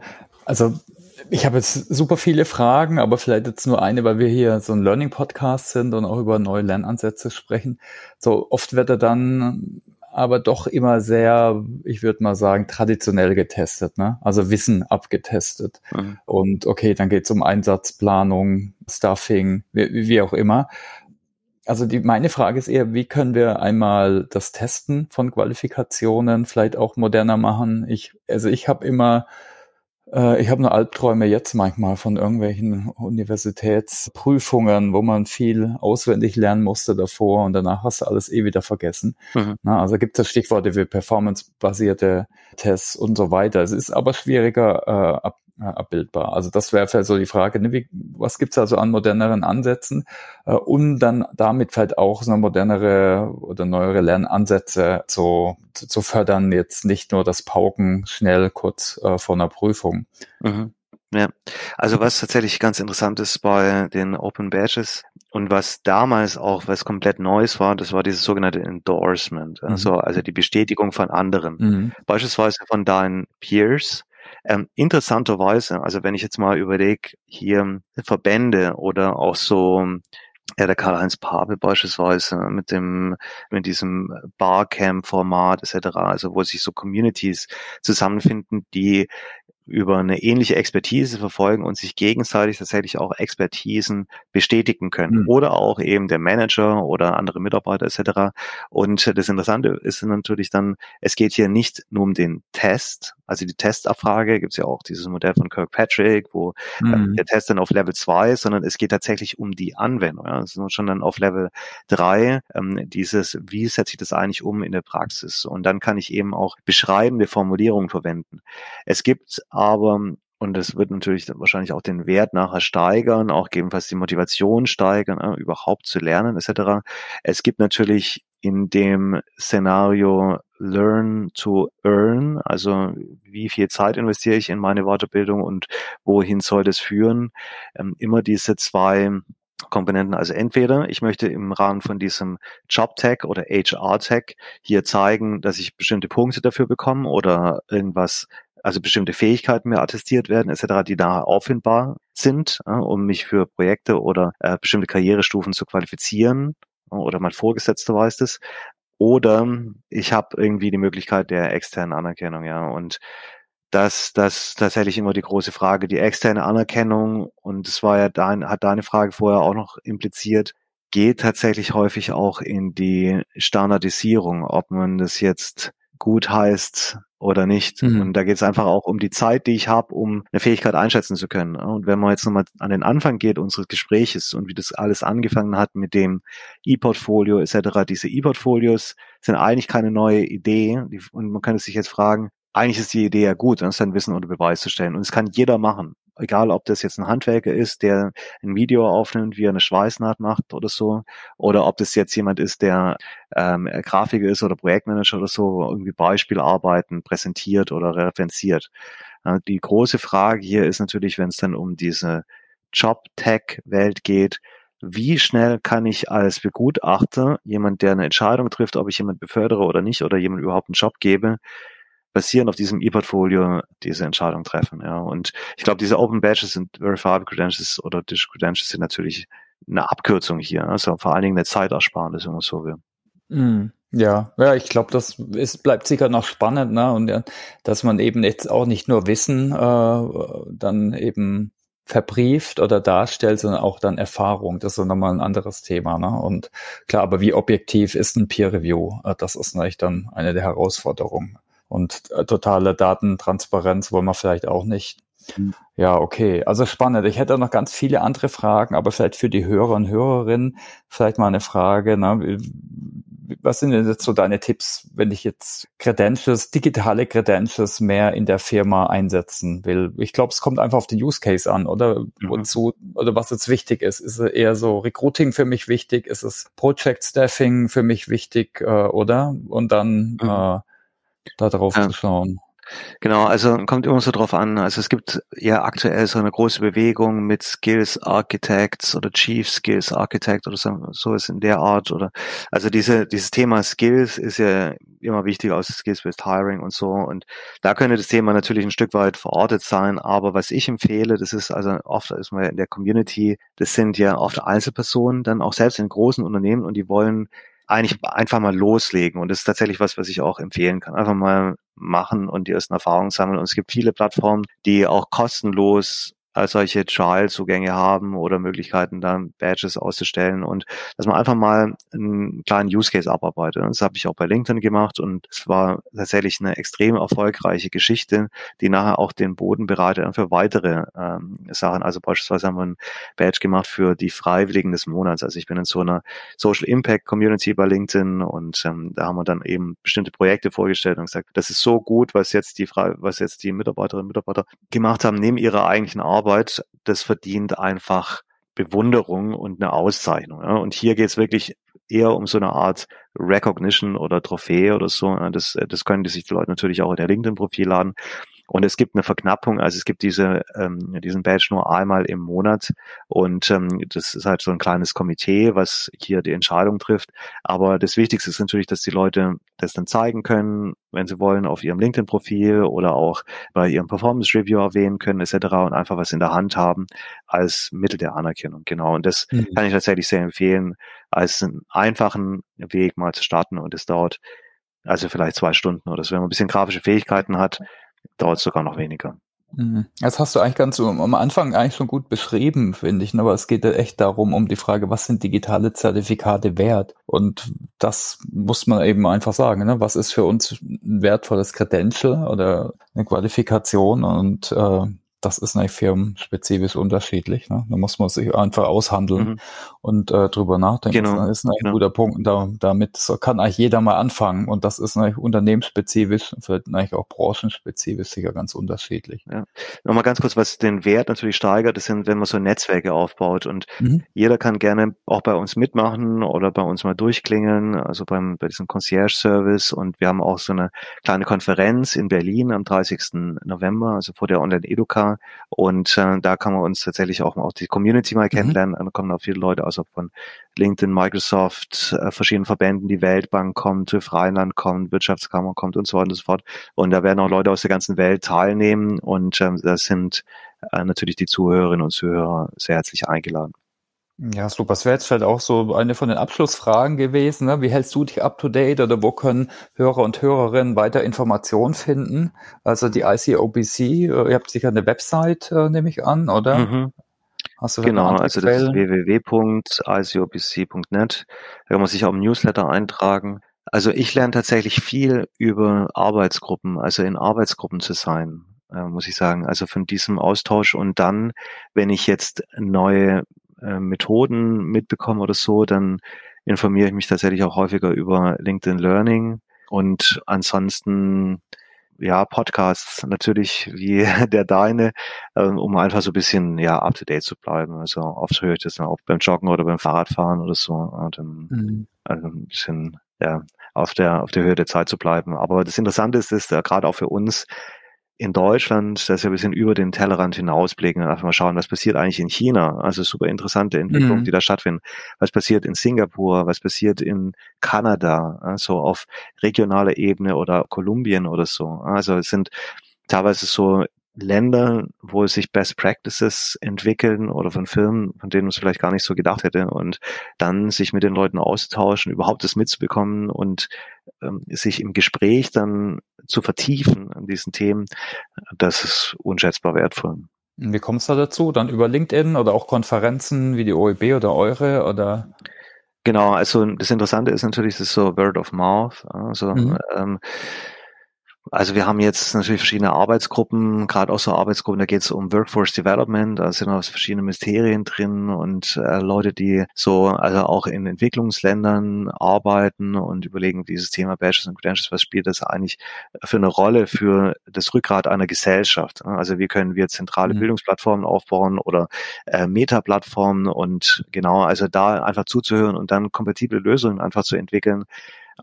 Also ich habe jetzt super viele Fragen, aber vielleicht jetzt nur eine, weil wir hier so ein Learning-Podcast sind und auch über neue Lernansätze sprechen. So oft wird er dann aber doch immer sehr, ich würde mal sagen, traditionell getestet, ne? Also Wissen abgetestet. Mhm. Und okay, dann geht es um Einsatzplanung, Stuffing, wie, wie auch immer also die, meine Frage ist eher, wie können wir einmal das Testen von Qualifikationen vielleicht auch moderner machen? Ich, also ich habe immer Äh, ich habe nur Albträume jetzt manchmal von irgendwelchen Universitätsprüfungen, wo man viel auswendig lernen musste davor und danach hast du alles eh wieder vergessen. Mhm. Na, also gibt es Stichworte wie performance-basierte Tests und so weiter. Es ist aber schwieriger äh, ab abbildbar. Also das wäre vielleicht so die Frage, ne, wie, was gibt's also an moderneren Ansätzen, äh, um dann damit vielleicht auch so modernere oder neuere Lernansätze zu, zu, zu fördern, jetzt nicht nur das Pauken schnell kurz äh, vor einer Prüfung. Mhm. Ja, also was tatsächlich ganz interessant ist bei den Open Badges und was damals auch was komplett Neues war, das war dieses sogenannte Endorsement, mhm. also, also die Bestätigung von anderen, mhm. beispielsweise von deinen Peers, ähm, interessanterweise, also wenn ich jetzt mal überlege, hier Verbände oder auch so ja, der Karl-Heinz Pape beispielsweise mit dem, mit diesem Barcamp-Format etc., also wo sich so Communities zusammenfinden, die über eine ähnliche Expertise verfolgen und sich gegenseitig tatsächlich auch Expertisen bestätigen können. Mhm. Oder auch eben der Manager oder andere Mitarbeiter etc. Und das Interessante ist natürlich dann, es geht hier nicht nur um den Test, also die Testabfrage, gibt es ja auch dieses Modell von Kirkpatrick, wo mhm. der Test dann auf Level 2 sondern es geht tatsächlich um die Anwendung. Ja. Das ist schon dann auf Level 3 ähm, dieses, wie setze ich das eigentlich um in der Praxis? Und dann kann ich eben auch beschreibende Formulierungen verwenden. Es gibt aber und das wird natürlich wahrscheinlich auch den Wert nachher steigern, auch gegebenenfalls die Motivation steigern, äh, überhaupt zu lernen etc. Es gibt natürlich in dem Szenario Learn to Earn, also wie viel Zeit investiere ich in meine Weiterbildung und wohin soll das führen, ähm, immer diese zwei Komponenten. Also entweder ich möchte im Rahmen von diesem Job-Tag oder HR-Tag hier zeigen, dass ich bestimmte Punkte dafür bekomme oder irgendwas also bestimmte Fähigkeiten mir attestiert werden, etc., die da auffindbar sind, äh, um mich für Projekte oder äh, bestimmte Karrierestufen zu qualifizieren. Oder mein Vorgesetzter weiß das. Oder ich habe irgendwie die Möglichkeit der externen Anerkennung, ja. Und das, das tatsächlich immer die große Frage, die externe Anerkennung, und das war ja dein, hat deine Frage vorher auch noch impliziert, geht tatsächlich häufig auch in die Standardisierung, ob man das jetzt gut heißt, oder nicht. Mhm. Und da geht es einfach auch um die Zeit, die ich habe, um eine Fähigkeit einschätzen zu können. Und wenn man jetzt nochmal an den Anfang geht unseres Gespräches und wie das alles angefangen hat mit dem E-Portfolio etc., diese E-Portfolios sind eigentlich keine neue Idee. Und man könnte sich jetzt fragen, eigentlich ist die Idee ja gut, sein Wissen unter Beweis zu stellen. Und es kann jeder machen egal ob das jetzt ein Handwerker ist, der ein Video aufnimmt, wie er eine Schweißnaht macht oder so, oder ob das jetzt jemand ist, der ähm, Grafiker ist oder Projektmanager oder so, irgendwie Beispielarbeiten präsentiert oder referenziert. Ja, die große Frage hier ist natürlich, wenn es dann um diese Job-Tech-Welt geht, wie schnell kann ich als Begutachter, jemand, der eine Entscheidung trifft, ob ich jemand befördere oder nicht, oder jemand überhaupt einen Job gebe, basierend auf diesem E-Portfolio diese Entscheidung treffen. Ja. Und ich glaube, diese Open Badges und Verifiable Credentials oder Digital Credentials sind natürlich eine Abkürzung hier. Also vor allen Dingen eine Zeitersparnis, wenn man so will. Mm. Ja, ja, ich glaube, das ist, bleibt sicher noch spannend, ne? Und ja, dass man eben jetzt auch nicht nur Wissen äh, dann eben verbrieft oder darstellt, sondern auch dann Erfahrung. Das ist nochmal ein anderes Thema. Ne? Und klar, aber wie objektiv ist ein Peer Review? Äh, das ist natürlich dann eine der Herausforderungen. Und äh, totale Datentransparenz wollen wir vielleicht auch nicht. Mhm. Ja, okay. Also spannend. Ich hätte noch ganz viele andere Fragen, aber vielleicht für die Hörer und Hörerinnen vielleicht mal eine Frage. Ne? Was sind denn jetzt so deine Tipps, wenn ich jetzt Credentials, digitale Credentials mehr in der Firma einsetzen will? Ich glaube, es kommt einfach auf den Use Case an, oder? Mhm. Wozu, oder was jetzt wichtig ist. Ist es eher so Recruiting für mich wichtig? Ist es Project Staffing für mich wichtig, äh, oder? Und dann mhm. äh, da drauf ja. zu schauen. Genau, also kommt immer so drauf an. Also es gibt ja aktuell so eine große Bewegung mit Skills Architects oder Chief Skills Architect oder so, so ist in der Art oder also diese dieses Thema Skills ist ja immer wichtiger als Skills-based Hiring und so und da könnte das Thema natürlich ein Stück weit verortet sein. Aber was ich empfehle, das ist also oft ist man in der Community, das sind ja oft Einzelpersonen, dann auch selbst in großen Unternehmen und die wollen eigentlich einfach mal loslegen. Und das ist tatsächlich was, was ich auch empfehlen kann. Einfach mal machen und die ersten Erfahrungen sammeln. Und es gibt viele Plattformen, die auch kostenlos solche Trial-Zugänge haben oder Möglichkeiten, dann Badges auszustellen und dass man einfach mal einen kleinen Use Case abarbeitet. Das habe ich auch bei LinkedIn gemacht und es war tatsächlich eine extrem erfolgreiche Geschichte, die nachher auch den Boden bereitet für weitere ähm, Sachen. Also beispielsweise haben wir ein Badge gemacht für die Freiwilligen des Monats. Also ich bin in so einer Social Impact Community bei LinkedIn und ähm, da haben wir dann eben bestimmte Projekte vorgestellt und gesagt, das ist so gut, was jetzt die was jetzt die Mitarbeiterinnen und Mitarbeiter gemacht haben neben ihrer eigentlichen Arbeit. Das verdient einfach Bewunderung und eine Auszeichnung. Ja. Und hier geht es wirklich eher um so eine Art Recognition oder Trophäe oder so. Das, das können die sich die Leute natürlich auch in der LinkedIn-Profil laden. Und es gibt eine Verknappung, also es gibt diese, ähm, diesen Badge nur einmal im Monat und ähm, das ist halt so ein kleines Komitee, was hier die Entscheidung trifft. Aber das Wichtigste ist natürlich, dass die Leute das dann zeigen können, wenn sie wollen, auf ihrem LinkedIn-Profil oder auch bei ihrem Performance-Review erwähnen können etc. und einfach was in der Hand haben als Mittel der Anerkennung. Genau, und das mhm. kann ich tatsächlich sehr empfehlen, als einen einfachen Weg mal zu starten und es dauert also vielleicht zwei Stunden oder so. Wenn man ein bisschen grafische Fähigkeiten hat, dauert sogar noch weniger. Mhm. Das hast du eigentlich ganz am Anfang eigentlich schon gut beschrieben, finde ich. Ne? Aber es geht echt darum, um die Frage, was sind digitale Zertifikate wert? Und das muss man eben einfach sagen. Ne? Was ist für uns ein wertvolles Credential oder eine Qualifikation? Und äh, das ist natürlich firmenspezifisch unterschiedlich. Ne? Da muss man sich einfach aushandeln mhm. und äh, drüber nachdenken. Genau. Das ist ein genau. guter Punkt. Da, damit kann eigentlich jeder mal anfangen. Und das ist natürlich unternehmensspezifisch, vielleicht eigentlich auch branchenspezifisch sicher ganz unterschiedlich. Ja. Nochmal ganz kurz, was den Wert natürlich steigert, das sind, wenn man so Netzwerke aufbaut. Und mhm. jeder kann gerne auch bei uns mitmachen oder bei uns mal durchklingeln, also beim, bei diesem Concierge-Service. Und wir haben auch so eine kleine Konferenz in Berlin am 30. November, also vor der Online-Educa und äh, da kann man uns tatsächlich auch, auch die Community mal mhm. kennenlernen. Da kommen auch viele Leute, also von LinkedIn, Microsoft, äh, verschiedenen Verbänden, die Weltbank kommt, TÜV Rheinland kommt, Wirtschaftskammer kommt und so weiter und so fort. Und da werden auch Leute aus der ganzen Welt teilnehmen und ähm, das sind äh, natürlich die Zuhörerinnen und Zuhörer sehr herzlich eingeladen. Ja, super. Das wäre jetzt vielleicht auch so eine von den Abschlussfragen gewesen. Ne? Wie hältst du dich up to date oder wo können Hörer und Hörerinnen weiter Informationen finden? Also die ICOBC, äh, ihr habt sicher eine Website, äh, nehme ich an, oder? Mhm. Hast du genau, also das ist www.icobc.net. Da kann man sich auch im Newsletter eintragen. Also ich lerne tatsächlich viel über Arbeitsgruppen, also in Arbeitsgruppen zu sein, äh, muss ich sagen. Also von diesem Austausch und dann, wenn ich jetzt neue äh, Methoden mitbekomme oder so, dann informiere ich mich tatsächlich auch häufiger über LinkedIn Learning und ansonsten ja, Podcasts natürlich wie [laughs] der deine, ähm, um einfach so ein bisschen ja up to date zu bleiben. Also oft höre ich das dann auch beim Joggen oder beim Fahrradfahren oder so und dann mhm. also ein bisschen ja auf der auf der Höhe der Zeit zu bleiben. Aber das Interessante ist, ist äh, gerade auch für uns in Deutschland, dass wir ein bisschen über den Tellerrand hinausblicken und einfach mal schauen, was passiert eigentlich in China. Also super interessante Entwicklungen, mhm. die da stattfinden. Was passiert in Singapur, was passiert in Kanada, also auf regionaler Ebene oder Kolumbien oder so. Also es sind teilweise so Länder, wo sich Best Practices entwickeln oder von Firmen, von denen man es vielleicht gar nicht so gedacht hätte und dann sich mit den Leuten auszutauschen, überhaupt das mitzubekommen und ähm, sich im Gespräch dann zu vertiefen an diesen Themen, das ist unschätzbar wertvoll. Wie kommst du dazu? Dann über LinkedIn oder auch Konferenzen wie die OEB oder eure oder? Genau, also das Interessante ist natürlich, das ist so Word of Mouth. Also mhm. ähm, also wir haben jetzt natürlich verschiedene Arbeitsgruppen, gerade auch so Arbeitsgruppen, da geht es um Workforce Development, da sind auch verschiedene Mysterien drin und äh, Leute, die so also auch in Entwicklungsländern arbeiten und überlegen, dieses Thema Badges und Credentials, was spielt das eigentlich für eine Rolle für das Rückgrat einer Gesellschaft? Also wie können wir zentrale mhm. Bildungsplattformen aufbauen oder äh, Meta-Plattformen und genau, also da einfach zuzuhören und dann kompatible Lösungen einfach zu entwickeln,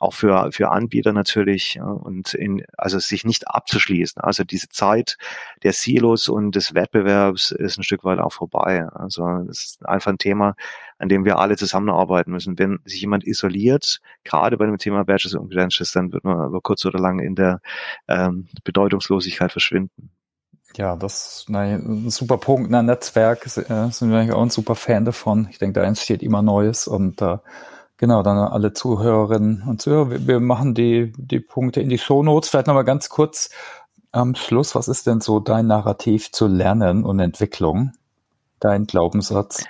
auch für, für Anbieter natürlich und in, also sich nicht abzuschließen. Also diese Zeit der Silos und des Wettbewerbs ist ein Stück weit auch vorbei. Also es ist einfach ein Thema, an dem wir alle zusammenarbeiten müssen. Wenn sich jemand isoliert, gerade bei dem Thema Badges und Credentials, dann wird man über kurz oder lang in der ähm, Bedeutungslosigkeit verschwinden. Ja, das ist ein super Punkt. Ein Netzwerk äh, sind wir eigentlich auch ein super Fan davon. Ich denke, da entsteht immer Neues und äh, Genau, dann alle Zuhörerinnen und Zuhörer. Wir, wir machen die, die Punkte in die Shownotes. Vielleicht nochmal ganz kurz am Schluss, was ist denn so dein Narrativ zu Lernen und Entwicklung? Dein Glaubenssatz?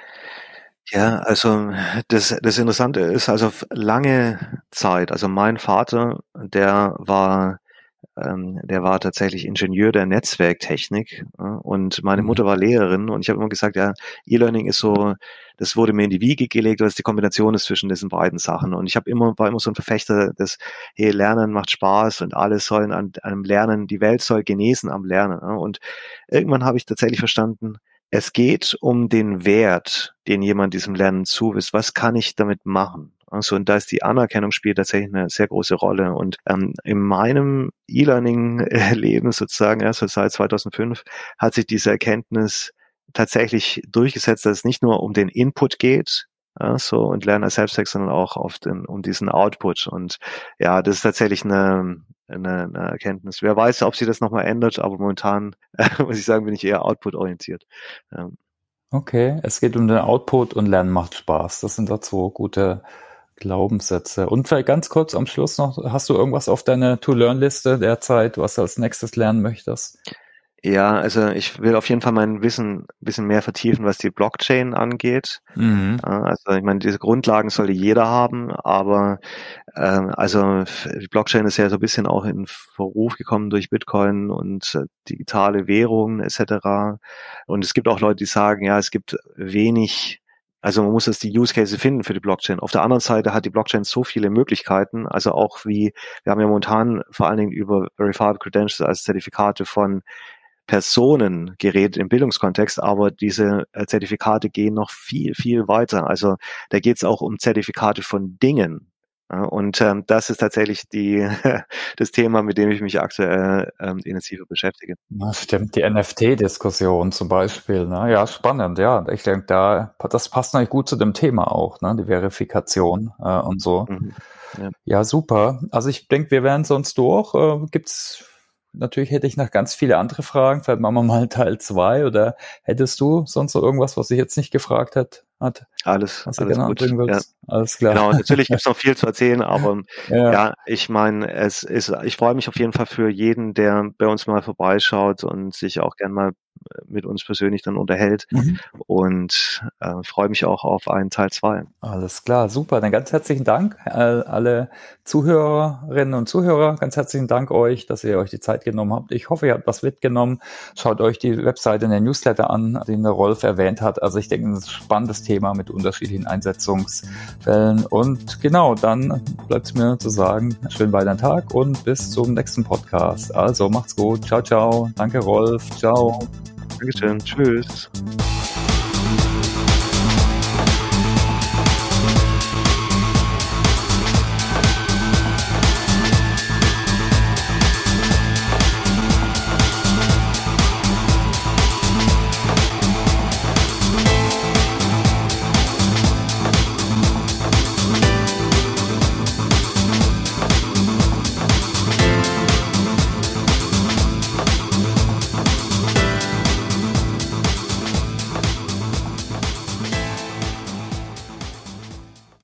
Ja, also das, das Interessante ist, also lange Zeit, also mein Vater, der war ähm, der war tatsächlich Ingenieur der Netzwerktechnik und meine mhm. Mutter war Lehrerin und ich habe immer gesagt, ja, E-Learning ist so, das wurde mir in die Wiege gelegt, weil es die Kombination ist zwischen diesen beiden Sachen. Und ich habe immer, war immer so ein Verfechter, dass, hey, Lernen macht Spaß und alle sollen an einem Lernen, die Welt soll genesen am Lernen. Äh. Und irgendwann habe ich tatsächlich verstanden, es geht um den Wert, den jemand diesem Lernen zuwisst. Was kann ich damit machen? Also, und da ist die Anerkennung spielt tatsächlich eine sehr große Rolle. Und ähm, in meinem E-Learning-Leben sozusagen, ja, so seit 2005, hat sich diese Erkenntnis tatsächlich durchgesetzt, dass es nicht nur um den Input geht, ja, so und Lerner selbst, sondern auch auf den, um diesen Output. Und ja, das ist tatsächlich eine, eine, eine Erkenntnis. Wer weiß, ob sich das nochmal ändert, aber momentan äh, [laughs] muss ich sagen, bin ich eher Output-orientiert. Ähm. Okay, es geht um den Output und Lernen macht Spaß. Das sind dazu gute Glaubenssätze. Und vielleicht ganz kurz am Schluss noch, hast du irgendwas auf deiner To-Learn-Liste derzeit, was du als nächstes lernen möchtest? Ja, also ich will auf jeden Fall mein Wissen ein bisschen mehr vertiefen, was die Blockchain angeht. Mhm. Also ich meine, diese Grundlagen sollte jeder haben, aber äh, also die Blockchain ist ja so ein bisschen auch in Verruf gekommen durch Bitcoin und äh, digitale Währungen etc. Und es gibt auch Leute, die sagen, ja, es gibt wenig also man muss jetzt die Use Case finden für die Blockchain. Auf der anderen Seite hat die Blockchain so viele Möglichkeiten, also auch wie, wir haben ja momentan vor allen Dingen über Verifiable Credentials als Zertifikate von Personen geredet im Bildungskontext, aber diese äh, Zertifikate gehen noch viel, viel weiter. Also da geht es auch um Zertifikate von Dingen. Und ähm, das ist tatsächlich die, [laughs] das Thema, mit dem ich mich aktuell ähm, intensiver beschäftige. Ja, stimmt, die NFT-Diskussion zum Beispiel. Ne? Ja, spannend, ja. Ich denke, da das passt natürlich gut zu dem Thema auch, ne? die Verifikation äh, und so. Mhm, ja. ja. super. Also ich denke, wir wären sonst durch. Äh, gibt's natürlich hätte ich noch ganz viele andere Fragen. Vielleicht machen wir mal Teil zwei oder hättest du sonst noch irgendwas, was ich jetzt nicht gefragt hat, hat? Alles, was alles gut. Ja. Alles klar. Genau, natürlich gibt's [laughs] noch viel zu erzählen, aber ja, ja ich meine, es ist, ich freue mich auf jeden Fall für jeden, der bei uns mal vorbeischaut und sich auch gern mal mit uns persönlich dann unterhält mhm. und äh, freue mich auch auf einen Teil zwei. Alles klar, super. Dann ganz herzlichen Dank äh, alle Zuhörerinnen und Zuhörer. Ganz herzlichen Dank euch, dass ihr euch die Zeit genommen habt. Ich hoffe, ihr habt was mitgenommen. Schaut euch die Webseite in der Newsletter an, den der Rolf erwähnt hat. Also ich denke, ein spannendes Thema mit unterschiedlichen Einsetzungsfällen. Und genau, dann bleibt es mir zu sagen, schönen weiteren Tag und bis zum nächsten Podcast. Also macht's gut. Ciao, ciao. Danke, Rolf. Ciao. Dankeschön. Tschüss.